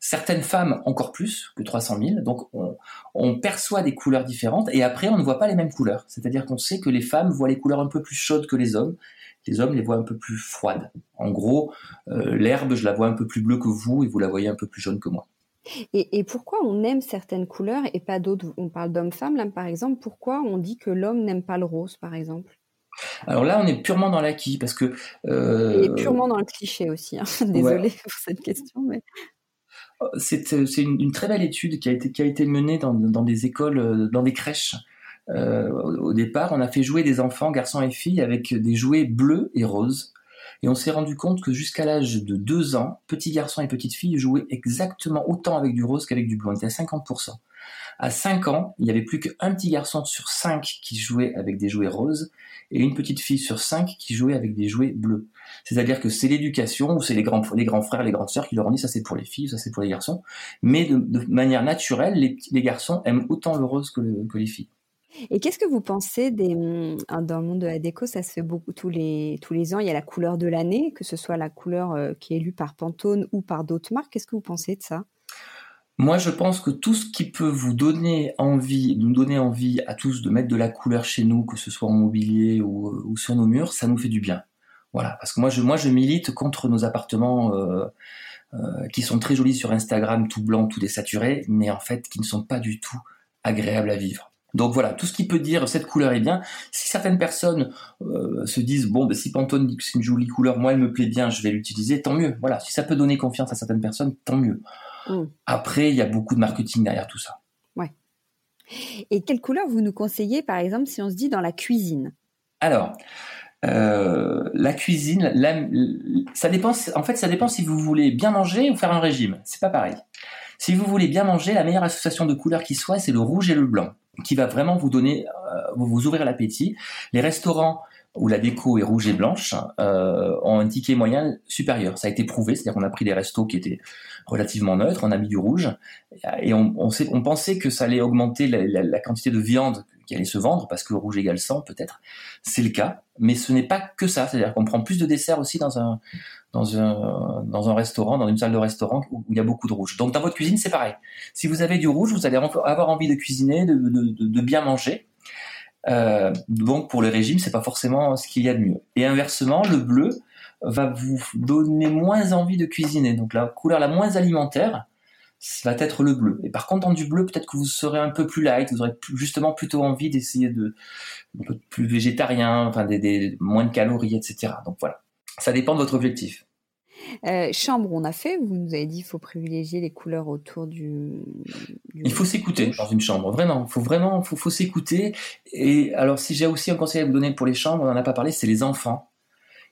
Certaines femmes, encore plus que 300 000. Donc on, on perçoit des couleurs différentes et après on ne voit pas les mêmes couleurs. C'est-à-dire qu'on sait que les femmes voient les couleurs un peu plus chaudes que les hommes les hommes les voient un peu plus froides. En gros, euh, l'herbe, je la vois un peu plus bleue que vous et vous la voyez un peu plus jaune que moi. Et, pourquoi on aime certaines couleurs et pas d'autres? On parle d'homme-femme, là, par exemple. Pourquoi on dit que l'homme n'aime pas le rose, par exemple? Alors là, on est purement dans l'acquis parce que. Euh... Et purement dans le cliché aussi. Hein. Désolée pour cette question, mais. C'est une, une, très belle étude qui a été, qui a été menée dans, dans des écoles, euh, dans des crèches. Euh, au départ, on a fait jouer des enfants, garçons et filles, avec des jouets bleus et roses. Et on s'est rendu compte que jusqu'à l'âge de 2 ans, petits garçons et petites filles jouaient exactement autant avec du rose qu'avec du bleu. On était à 50%. À 5 ans, il n'y avait plus qu'un petit garçon sur 5 qui jouait avec des jouets roses et une petite fille sur 5 qui jouait avec des jouets bleus. C'est-à-dire que c'est l'éducation ou c'est les grands, frères, les grandes sœurs qui leur ont dit ça c'est pour les filles, ça c'est pour les garçons. Mais de, manière naturelle, les, garçons aiment autant le rose que les filles. Et qu'est-ce que vous pensez des mmh, dans le monde de la déco, ça se fait beaucoup tous les tous les ans, il y a la couleur de l'année, que ce soit la couleur euh, qui est élue par Pantone ou par d'autres marques. Qu'est-ce que vous pensez de ça? Moi, je pense que tout ce qui peut vous donner envie, nous donner envie à tous de mettre de la couleur chez nous, que ce soit en mobilier ou, ou sur nos murs, ça nous fait du bien. Voilà, parce que moi je moi je milite contre nos appartements euh, euh, qui sont très jolis sur Instagram, tout blanc, tout désaturé, mais en fait qui ne sont pas du tout agréables à vivre. Donc voilà, tout ce qui peut dire cette couleur est bien. Si certaines personnes euh, se disent bon, ben, si Pantone dit que c'est une jolie couleur, moi elle me plaît bien, je vais l'utiliser, tant mieux. Voilà, si ça peut donner confiance à certaines personnes, tant mieux. Mm. Après, il y a beaucoup de marketing derrière tout ça. Ouais. Et quelle couleur vous nous conseillez, par exemple, si on se dit dans la cuisine? Alors, euh, la cuisine, ça dépend. En fait, ça dépend si vous voulez bien manger ou faire un régime. C'est pas pareil. Si vous voulez bien manger, la meilleure association de couleurs qui soit, c'est le rouge et le blanc, qui va vraiment vous donner, euh, vous ouvrir l'appétit. Les restaurants où la déco est rouge et blanche euh, ont un ticket moyen supérieur. Ça a été prouvé, c'est-à-dire qu'on a pris des restos qui étaient relativement neutres, on a mis du rouge, et on, on, on pensait que ça allait augmenter la, la, la, quantité de viande qui allait se vendre, parce que rouge égale 100 peut-être. C'est le cas, mais ce n'est pas que ça, c'est-à-dire qu'on prend plus de desserts aussi dans un, dans un, dans un restaurant, dans une salle de restaurant où, il y a beaucoup de rouge. Donc dans votre cuisine, c'est pareil. Si vous avez du rouge, vous allez avoir envie de cuisiner, de, bien manger. Euh, donc pour le régime, c'est pas forcément ce qu'il y a de mieux. Et inversement, le bleu va vous donner moins envie de cuisiner. Donc la couleur la moins alimentaire, ça va être le bleu. Et par contre, dans du bleu, peut-être que vous serez un peu plus light, vous aurez justement plutôt envie d'essayer de un peu plus végétarien, enfin des, des, moins de calories, etc. Donc voilà, ça dépend de votre objectif. Euh, chambre, on a fait. Vous nous avez dit qu'il faut privilégier les couleurs autour du. du il faut s'écouter dans une chambre, vraiment. Il faut vraiment, faut, faut s'écouter. Et alors, si j'ai aussi un conseil à vous donner pour les chambres, on n'en a pas parlé, c'est les enfants.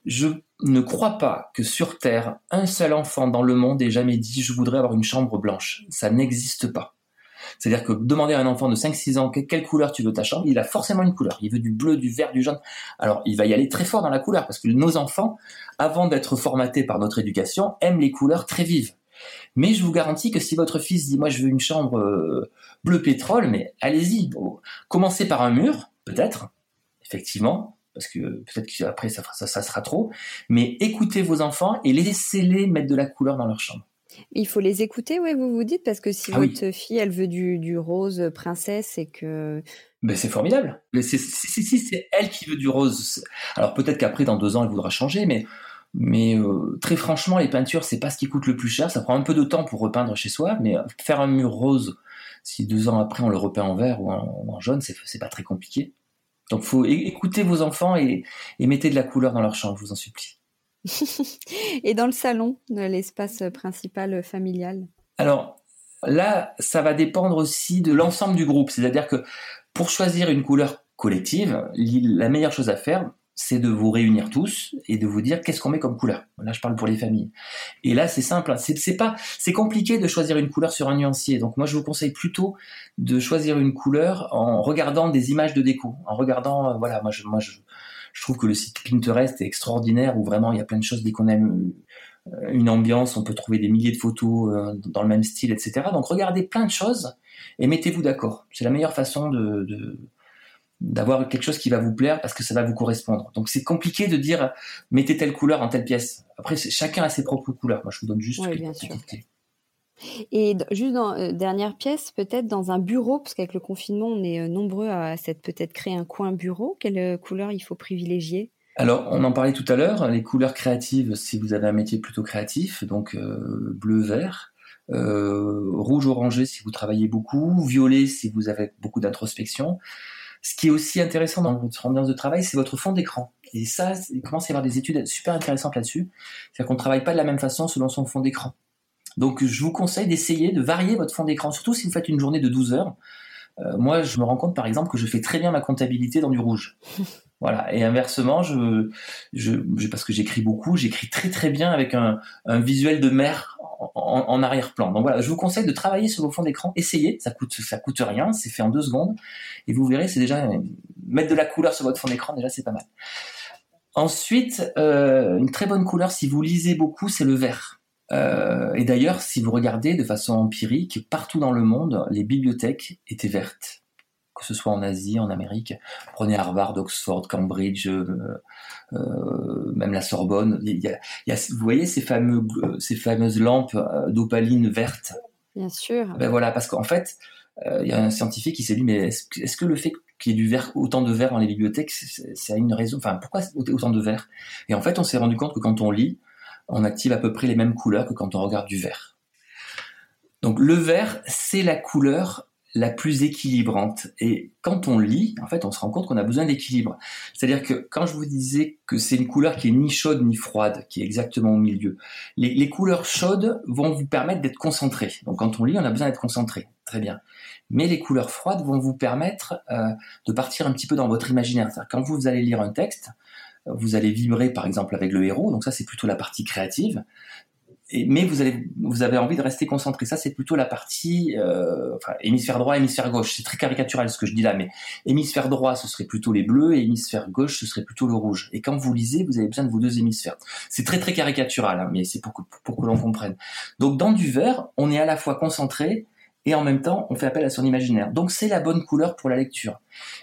Je ne crois pas que sur Terre, un seul enfant dans le monde ait jamais dit je voudrais avoir une chambre blanche. Ça n'existe pas. C'est-à-dire que demander à un enfant de 5-6 ans quelle couleur tu veux ta chambre, il a forcément une couleur. Il veut du bleu, du vert, du jaune. Alors, il va y aller très fort dans la couleur parce que nos enfants, avant d'être formatés par notre éducation, aiment les couleurs très vives. Mais je vous garantis que si votre fils dit moi je veux une chambre euh, bleu pétrole, mais allez-y, commencez par un mur, peut-être, effectivement, parce que peut-être qu'après ça, ça, ça sera trop, mais écoutez vos enfants et laissez-les mettre de la couleur dans leur chambre. Il faut les écouter, oui, vous vous dites, parce que si ah votre fille, elle veut du, du rose princesse et que... Ben c'est formidable. Si, c'est elle qui veut du rose. Alors peut-être qu'après, dans deux ans, elle voudra changer, mais, mais euh, très franchement, les peintures, c'est pas ce qui coûte le plus cher. Ça prend un peu de temps pour repeindre chez soi, mais euh, faire un mur rose, si deux ans après, on le repeint en vert ou en, en jaune, c'est pas très compliqué. Donc faut écouter vos enfants et, et mettez de la couleur dans leur chambre, je vous en supplie. Et dans le salon, l'espace principal familial? Alors là, ça va dépendre aussi de l'ensemble du groupe. C'est-à-dire que pour choisir une couleur collective, la meilleure chose à faire, c'est de vous réunir tous et de vous dire qu'est-ce qu'on met comme couleur. Là, je parle pour les familles. Et là, c'est simple. Hein. C'est pas, c'est compliqué de choisir une couleur sur un nuancier. Donc moi, je vous conseille plutôt de choisir une couleur en regardant des images de déco, en regardant, euh, voilà, moi, je, moi, je, trouve que le site Pinterest est extraordinaire où vraiment il y a plein de choses dès qu'on aime euh, une ambiance, on peut trouver des milliers de photos euh, dans le même style, etc. Donc regardez plein de choses et mettez-vous d'accord. C'est la meilleure façon de, d'avoir quelque chose qui va vous plaire parce que ça va vous correspondre. Donc c'est compliqué de dire mettez telle couleur en telle pièce. Après chacun a ses propres couleurs. Moi je vous donne juste oui, bien sûr. Et juste dans euh, dernière pièce, peut-être dans un bureau, parce qu'avec le confinement, on est euh, nombreux à s'être peut-être créé un coin bureau. Quelle euh, couleur il faut privilégier? Alors, on en parlait tout à l'heure, les couleurs créatives, si vous avez un métier plutôt créatif, donc bleu-vert, rouge-orangé si vous travaillez beaucoup, violet si vous avez beaucoup d'introspection. Ce qui est aussi intéressant dans votre ambiance de travail, c'est votre fond d'écran. Et ça, il commence à y avoir des études super intéressantes là-dessus. C'est-à-dire qu'on ne travaille pas de la même façon selon son fond d'écran. Donc je vous conseille d'essayer de varier votre fond d'écran, surtout si vous faites une journée de 12 heures. Euh, moi, je me rends compte par exemple que je fais très bien ma comptabilité dans du rouge. Voilà. Et inversement, je, je, parce que j'écris beaucoup, j'écris très très bien avec un, visuel de mer en, en, arrière-plan. Donc voilà, je vous conseille de travailler sur vos fonds d'écran. Essayez, ça coûte ça coûte rien, c'est fait en deux secondes, et vous verrez, c'est déjà mettre de la couleur sur votre fond d'écran, déjà c'est pas mal. Ensuite, euh, une très bonne couleur si vous lisez beaucoup, c'est le vert. Euh, et d'ailleurs, si vous regardez de façon empirique, partout dans le monde, les bibliothèques étaient vertes, que ce soit en Asie, en Amérique. Prenez Harvard, Oxford, Cambridge, euh, euh, même la Sorbonne. Il y a, il y a, vous voyez ces, fameux, ces fameuses lampes d'opaline vertes Bien sûr. Ben voilà, parce qu'en fait, il y a un scientifique qui s'est dit, mais est-ce, que le fait qu'il y ait du vert, autant de verre dans les bibliothèques, c'est, une raison? Enfin, pourquoi autant de verre? Et en fait, on s'est rendu compte que quand on lit, on active à peu près les mêmes couleurs que quand on regarde du vert. Donc le vert, c'est la couleur la plus équilibrante. Et quand on lit, en fait, on se rend compte qu'on a besoin d'équilibre. C'est-à-dire que quand je vous disais que c'est une couleur qui est ni chaude ni froide, qui est exactement au milieu, les, couleurs chaudes vont vous permettre d'être concentré. Donc quand on lit, on a besoin d'être concentré. Très bien. Mais les couleurs froides vont vous permettre euh, de partir un petit peu dans votre imaginaire. Quand vous allez lire un texte, vous allez vibrer par exemple avec le héros, donc ça c'est plutôt la partie créative mais vous avez vous avez envie de rester concentré. Ça, c'est plutôt la partie euh, enfin, hémisphère droit, hémisphère gauche. C'est très caricatural ce que je dis là, mais hémisphère droit, ce serait plutôt les bleus, et hémisphère gauche, ce serait plutôt le rouge. Et quand vous lisez, vous avez besoin de vos deux hémisphères. C'est très très caricatural, hein, mais c'est pour que, pour que l'on comprenne. Donc dans du vert, on est à la fois concentré et en même temps, on fait appel à son imaginaire. Donc c'est la bonne couleur pour la lecture.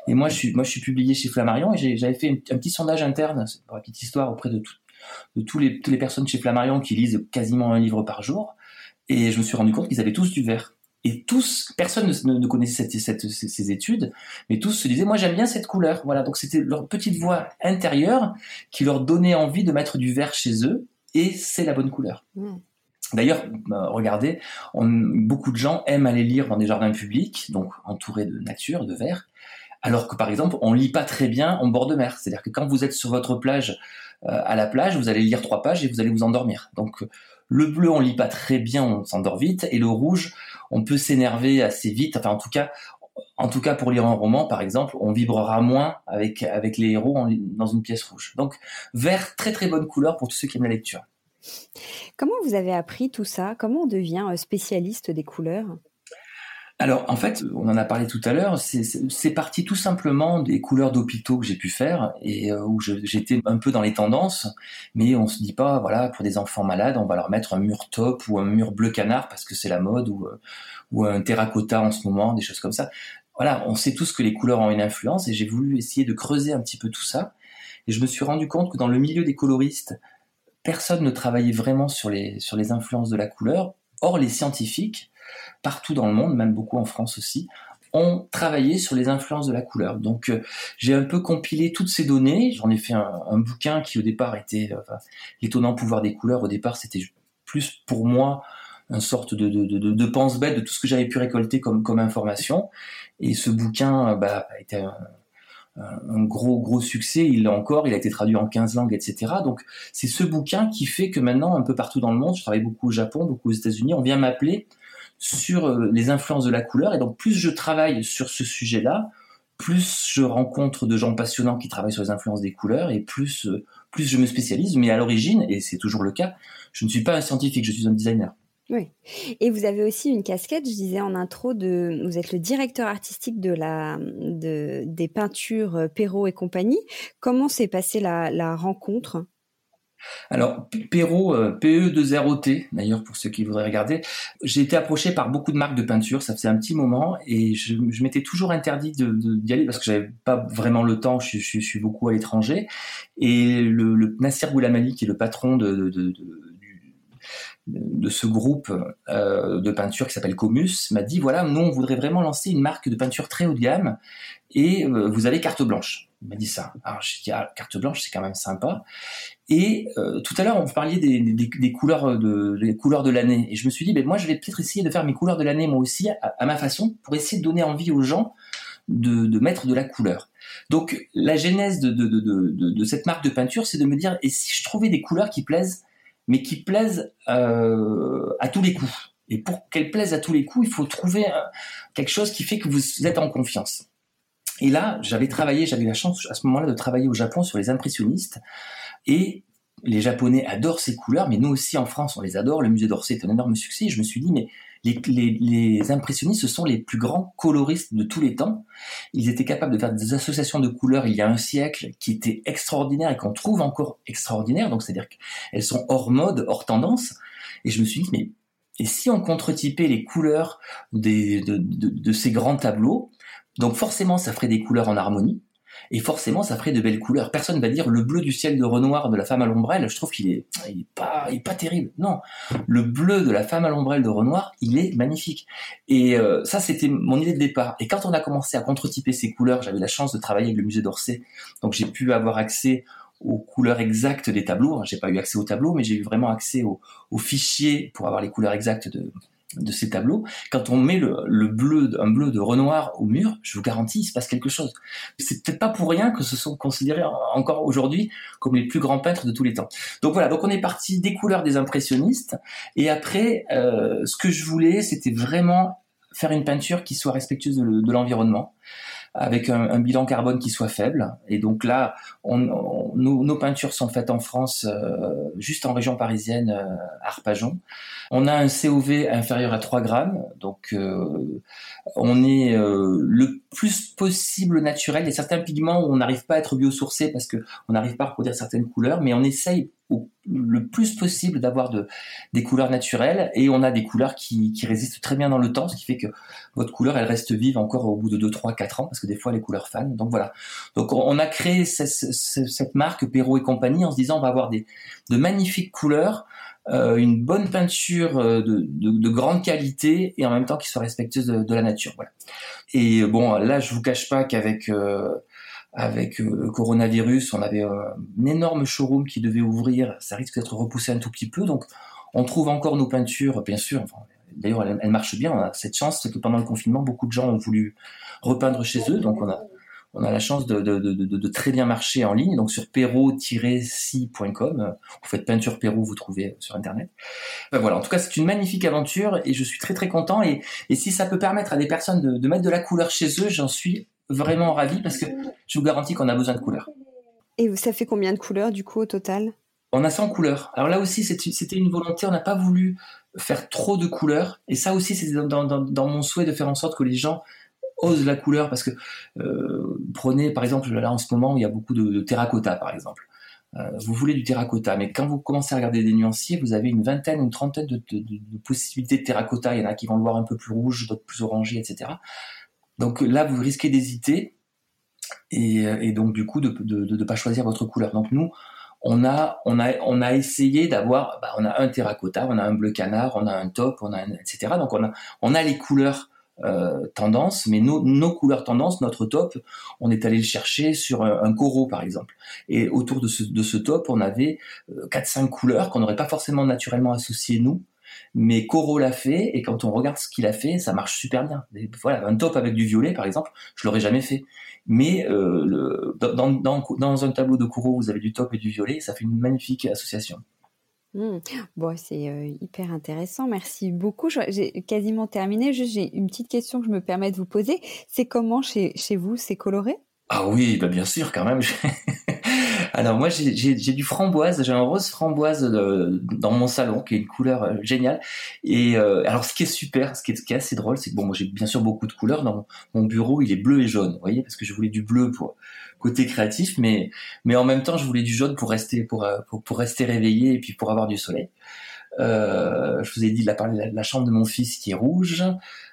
Et moi, je suis moi je suis publié chez Flammarion et j'avais fait un, petit sondage interne, pour la petite histoire auprès de tout, de tous les, toutes les personnes chez Flammarion qui lisent quasiment un livre par jour. Et je me suis rendu compte qu'ils avaient tous du vert. Et tous, personne ne, connaissait cette, ces études, mais tous se disaient, moi j'aime bien cette couleur. Voilà, donc c'était leur petite voix intérieure qui leur donnait envie de mettre du vert chez eux, et c'est la bonne couleur. Mmh. D'ailleurs, bah, regardez, beaucoup de gens aiment aller lire dans des jardins publics, donc entourés de nature, de vert, alors que par exemple, on lit pas très bien en bord de mer. C'est-à-dire que quand vous êtes sur votre plage euh, à la plage, vous allez lire trois pages et vous allez vous endormir. Donc le bleu, on lit pas très bien, on s'endort vite, et le rouge, on peut s'énerver assez vite. Enfin, en tout cas, en tout cas pour lire un roman, par exemple, on vibrera moins avec avec les héros dans une pièce rouge. Donc vert, très très bonne couleur pour tous ceux qui aiment la lecture. Comment vous avez appris tout ça? Comment on devient euh, spécialiste des couleurs? Alors en fait, on en a parlé tout à l'heure, c'est parti tout simplement des couleurs d'hôpitaux que j'ai pu faire et euh, où j'étais un peu dans les tendances, mais on se dit pas, voilà, pour des enfants malades, on va leur mettre un mur top ou un mur bleu canard parce que c'est la mode ou, euh, ou un terracotta en ce moment, des choses comme ça. Voilà, on sait tous que les couleurs ont une influence et j'ai voulu essayer de creuser un petit peu tout ça. Et je me suis rendu compte que dans le milieu des coloristes, personne ne travaillait vraiment sur les, sur les influences de la couleur. Or, les scientifiques, partout dans le monde, même beaucoup en France aussi, ont travaillé sur les influences de la couleur. Donc euh, j'ai un peu compilé toutes ces données. J'en ai fait un, bouquin qui au départ était l'étonnant pouvoir des couleurs. Au départ c'était plus pour moi une sorte de, de, de, de pense-bête de tout ce que j'avais pu récolter comme, comme information. Et ce bouquin bah, a été un, un gros gros succès, il l'a encore, il a été traduit en 15 langues, etc. Donc c'est ce bouquin qui fait que maintenant, un peu partout dans le monde, je travaille beaucoup au Japon, beaucoup aux États-Unis, on vient m'appeler sur euh, les influences de la couleur. Et donc, plus je travaille sur ce sujet-là, plus je rencontre de gens passionnants qui travaillent sur les influences des couleurs et plus, euh, plus je me spécialise. Mais à l'origine, et c'est toujours le cas, je ne suis pas un scientifique, je suis un designer. Oui. Et vous avez aussi une casquette, je disais en intro, de, vous êtes le directeur artistique de la, de, des peintures euh, Perrault et compagnie. Comment s'est passée la, la rencontre? Alors, Perrault, euh, PE2ROT, d'ailleurs, pour ceux qui voudraient regarder, j'ai été approché par beaucoup de marques de peinture, ça faisait un petit moment, et je, m'étais toujours interdit d'y de, aller parce que j'avais pas vraiment le temps, je, suis beaucoup à l'étranger. Et le, le Nasser Goulamali, qui est le patron de ce groupe euh, de peinture qui s'appelle Comus m'a dit voilà nous on voudrait vraiment lancer une marque de peinture très haut de gamme et euh, vous avez carte blanche. Il m'a dit ça. Alors j'ai dit ah, carte blanche c'est quand même sympa. Et euh, tout à l'heure, vous parliez des, des, des, couleurs de des couleurs de l'année, et je me suis dit, ben moi, je vais peut-être essayer de faire mes couleurs de l'année moi aussi à, ma façon, pour essayer de donner envie aux gens de, de mettre de la couleur. Donc, la genèse de, de, de, de cette marque de peinture, c'est de me dire, et si je trouvais des couleurs qui plaisent, mais qui plaisent euh, à tous les coups. Et pour qu'elles plaisent à tous les coups, il faut trouver quelque chose qui fait que vous êtes en confiance. Et là, j'avais travaillé, j'avais la chance à ce moment-là de travailler au Japon sur les impressionnistes. Et les Japonais adorent ces couleurs, mais nous aussi en France, on les adore. Le musée d'Orsay est un énorme succès. je me suis dit, mais les, impressionnistes, ce sont les plus grands coloristes de tous les temps. Ils étaient capables de faire des associations de couleurs il y a un siècle qui étaient extraordinaires et qu'on trouve encore extraordinaires. Donc, c'est-à-dire qu'elles sont hors mode, hors tendance. Et je me suis dit, mais et si on contretypait les couleurs de ces grands tableaux donc forcément, ça ferait des couleurs en harmonie. Et forcément, ça ferait de belles couleurs. Personne va dire le bleu du ciel de Renoir de la femme à l'ombrelle. Je trouve qu'il est, pas, pas terrible. Non, le bleu de la femme à l'ombrelle de Renoir, il est magnifique. Et euh, ça, c'était mon idée de départ. Et quand on a commencé à contretyper ces couleurs, j'avais la chance de travailler avec le musée d'Orsay, donc j'ai pu avoir accès aux couleurs exactes des tableaux. J'ai pas eu accès aux tableaux, mais j'ai eu vraiment accès aux fichiers pour avoir les couleurs exactes de, de ces tableaux, quand on met le, bleu, un bleu de Renoir au mur, je vous garantis, il se passe quelque chose. C'est peut-être pas pour rien que ce sont considérés encore aujourd'hui comme les plus grands peintres de tous les temps. Donc voilà, donc on est parti des couleurs des impressionnistes, et après, euh, ce que je voulais, c'était vraiment faire une peinture qui soit respectueuse de l'environnement avec un, bilan carbone qui soit faible. Et donc là, on, nos, peintures sont faites en France, euh, juste en région parisienne, euh, Arpajon. On a un COV inférieur à 3 grammes, donc euh, on est le plus possible naturel. Il y a certains pigments on n'arrive pas à être biosourcé parce que on n'arrive pas à reproduire certaines couleurs, mais on essaye le plus possible d'avoir de, des couleurs naturelles et on a des couleurs qui, résistent très bien dans le temps, ce qui fait que votre couleur elle reste vive encore au bout de 2, 3, 4 ans parce que des fois les couleurs fanent. Donc voilà. Donc on a créé cette, marque Perrault et compagnie en se disant on va avoir des, de magnifiques couleurs, euh, une bonne peinture euh, de, de, de, grande qualité et en même temps qui soit respectueuse de, de, la nature. Voilà. Et bon là je vous cache pas qu'avec euh, avec euh, le coronavirus, on avait un énorme showroom qui devait ouvrir. Ça risque d'être repoussé un tout petit peu. Donc, on trouve encore nos peintures, bien sûr. D'ailleurs, elles, marchent bien. On a cette chance, c'est que pendant le confinement, beaucoup de gens ont voulu repeindre chez eux. Donc, on a, on a la chance de, de, de, de très bien marcher en ligne. Donc, sur perro-si.com, vous faites peinture Perro, vous trouvez sur Internet. Ben voilà. En tout cas, c'est une magnifique aventure et je suis très, très content. Et, et si ça peut permettre à des personnes de mettre de la couleur chez eux, j'en suis vraiment ravi parce que je vous garantis qu'on a besoin de couleurs. Et ça fait combien de couleurs du coup au total? On a 100 couleurs. Alors là aussi, c'était une volonté, on n'a pas voulu faire trop de couleurs. Et ça aussi, c'est dans, mon souhait de faire en sorte que les gens osent la couleur parce que euh, prenez par exemple là en ce moment il y a beaucoup de, terracotta par exemple euh, vous voulez du terracotta mais quand vous commencez à regarder des nuanciers vous avez une vingtaine une trentaine de, de possibilités de terracotta il y en a qui vont le voir un peu plus rouge d'autres plus orangé etc donc là, vous risquez d'hésiter et, euh, donc du coup de ne pas choisir votre couleur. Donc nous, on a, essayé d'avoir, bah, on a un terracotta, on a un bleu canard, on a un top, on a etc. Donc on a, les couleurs euh, tendance, mais nos, couleurs tendance, notre top, on est allé le chercher sur un, un coraux par exemple. Et autour de ce, de ce top, on avait euh, quatre 4-5 couleurs qu'on n'aurait pas forcément naturellement associées nous, mais Coro l'a fait, et quand on regarde ce qu'il a fait, ça marche super bien. voilà, un top avec du violet, par exemple, je l'aurais jamais fait. Mais euh, le, dans, dans, dans, un tableau de Coro, vous avez du top et du violet, ça fait une magnifique association. Mmh. Bon, c'est euh, hyper intéressant. Merci beaucoup. J'ai quasiment terminé. Juste, j'ai une petite question que je me permets de vous poser. C'est comment chez, chez vous C'est coloré? Ah oui, bah bien sûr, quand même. Alors moi j'ai du framboise, j'ai un rose framboise dans mon salon qui est une couleur euh, géniale. Et euh, alors ce qui est super, ce qui est, assez drôle, c'est que bon moi j'ai bien sûr beaucoup de couleurs dans mon, bureau, il est bleu et jaune, vous voyez, parce que je voulais du bleu pour côté créatif, mais mais en même temps je voulais du jaune pour rester pour euh, pour, rester réveillé et puis pour avoir du soleil. je vous ai dit de la, la, la chambre de mon fils qui est rouge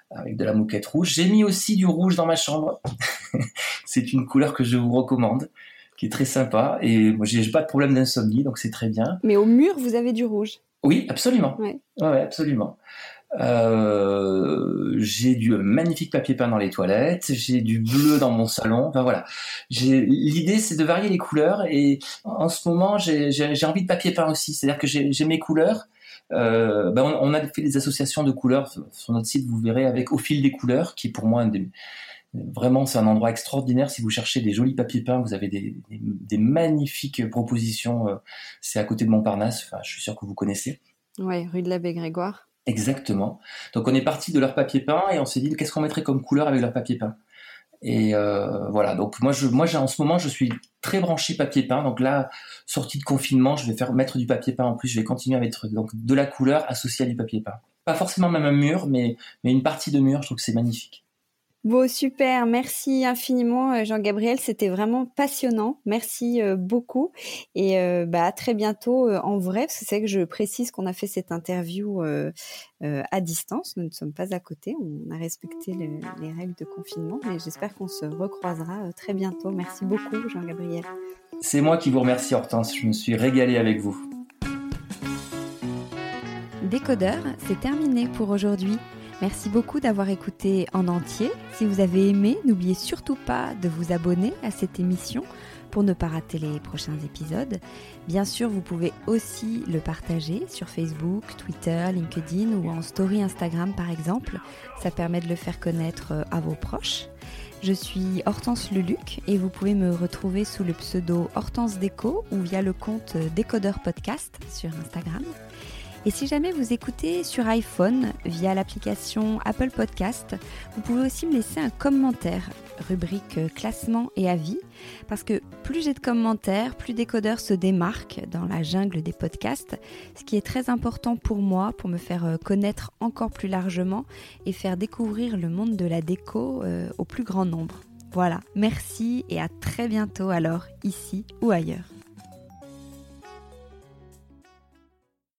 avec de la moquette rouge. J'ai mis aussi du rouge dans ma chambre. c'est une couleur que je vous recommande qui est très sympa. Et moi, j'ai pas de problème d'insomnie, donc c'est très bien. Mais au mur, vous avez du rouge. Oui, absolument. Ouais, ouais absolument. Euh, j'ai du magnifique papier peint dans les toilettes, j'ai du bleu dans mon salon. Enfin voilà. L'idée c'est de varier les couleurs et en ce moment j'ai envie de papier peint aussi. C'est-à-dire que j'ai mes couleurs. Euh, ben on, on, a fait des associations de couleurs sur notre site. Vous verrez avec au fil des couleurs, qui est pour moi un des, Vraiment, c'est un endroit extraordinaire. Si vous cherchez des jolis papiers peints, vous avez des, des, magnifiques propositions. Euh, c'est à côté de Montparnasse. Enfin, je suis sûr que vous connaissez. Oui, rue de l'abbé Grégoire. Exactement. Donc, on est parti de leur papier peint et on s'est dit qu'est-ce qu'on mettrait comme couleur avec leur papier peint. Et euh, voilà. Donc moi, je, moi, en ce moment, je suis très branché papier peint. Donc là, sortie de confinement, je vais faire mettre du papier peint en plus. Je vais continuer à mettre donc de la couleur associée à du papier peint. Pas forcément même un mur, mais mais une partie de mur. Je trouve que c'est magnifique. Bon, super. Merci infiniment, euh, Jean-Gabriel. C'était vraiment passionnant. Merci euh, beaucoup. Et euh, bah, à très bientôt en vrai, parce que c'est que je précise qu'on a fait cette interview à distance. Nous ne sommes pas à côté. On a respecté les règles de confinement. Mais j'espère qu'on se recroisera très bientôt. Merci beaucoup, Jean-Gabriel. C'est moi qui vous remercie, Hortense. Je me suis régalé avec vous. Décodeur, c'est terminé pour aujourd'hui. Merci beaucoup d'avoir écouté en entier. Si vous avez aimé, n'oubliez surtout pas de vous abonner à cette émission pour ne pas rater les prochains épisodes. Bien sûr, vous pouvez aussi le partager sur Facebook, Twitter, LinkedIn ou en story Instagram par exemple. Ça permet de le faire connaître euh, à vos proches. Je suis Hortense Luluc et vous pouvez me retrouver sous le pseudo Hortense Déco ou via le compte Décodeur Podcast sur Instagram. Et si jamais vous écoutez sur iPhone via l'application Apple Podcast, vous pouvez aussi me laisser un commentaire, rubrique classement et avis, parce que plus j'ai de commentaires, plus Décodeur se démarque dans la jungle des podcasts, ce qui est très important pour moi, pour me faire connaître encore plus largement et faire découvrir le monde de la déco euh, au plus grand nombre. Voilà, merci et à très bientôt alors, ici ou ailleurs.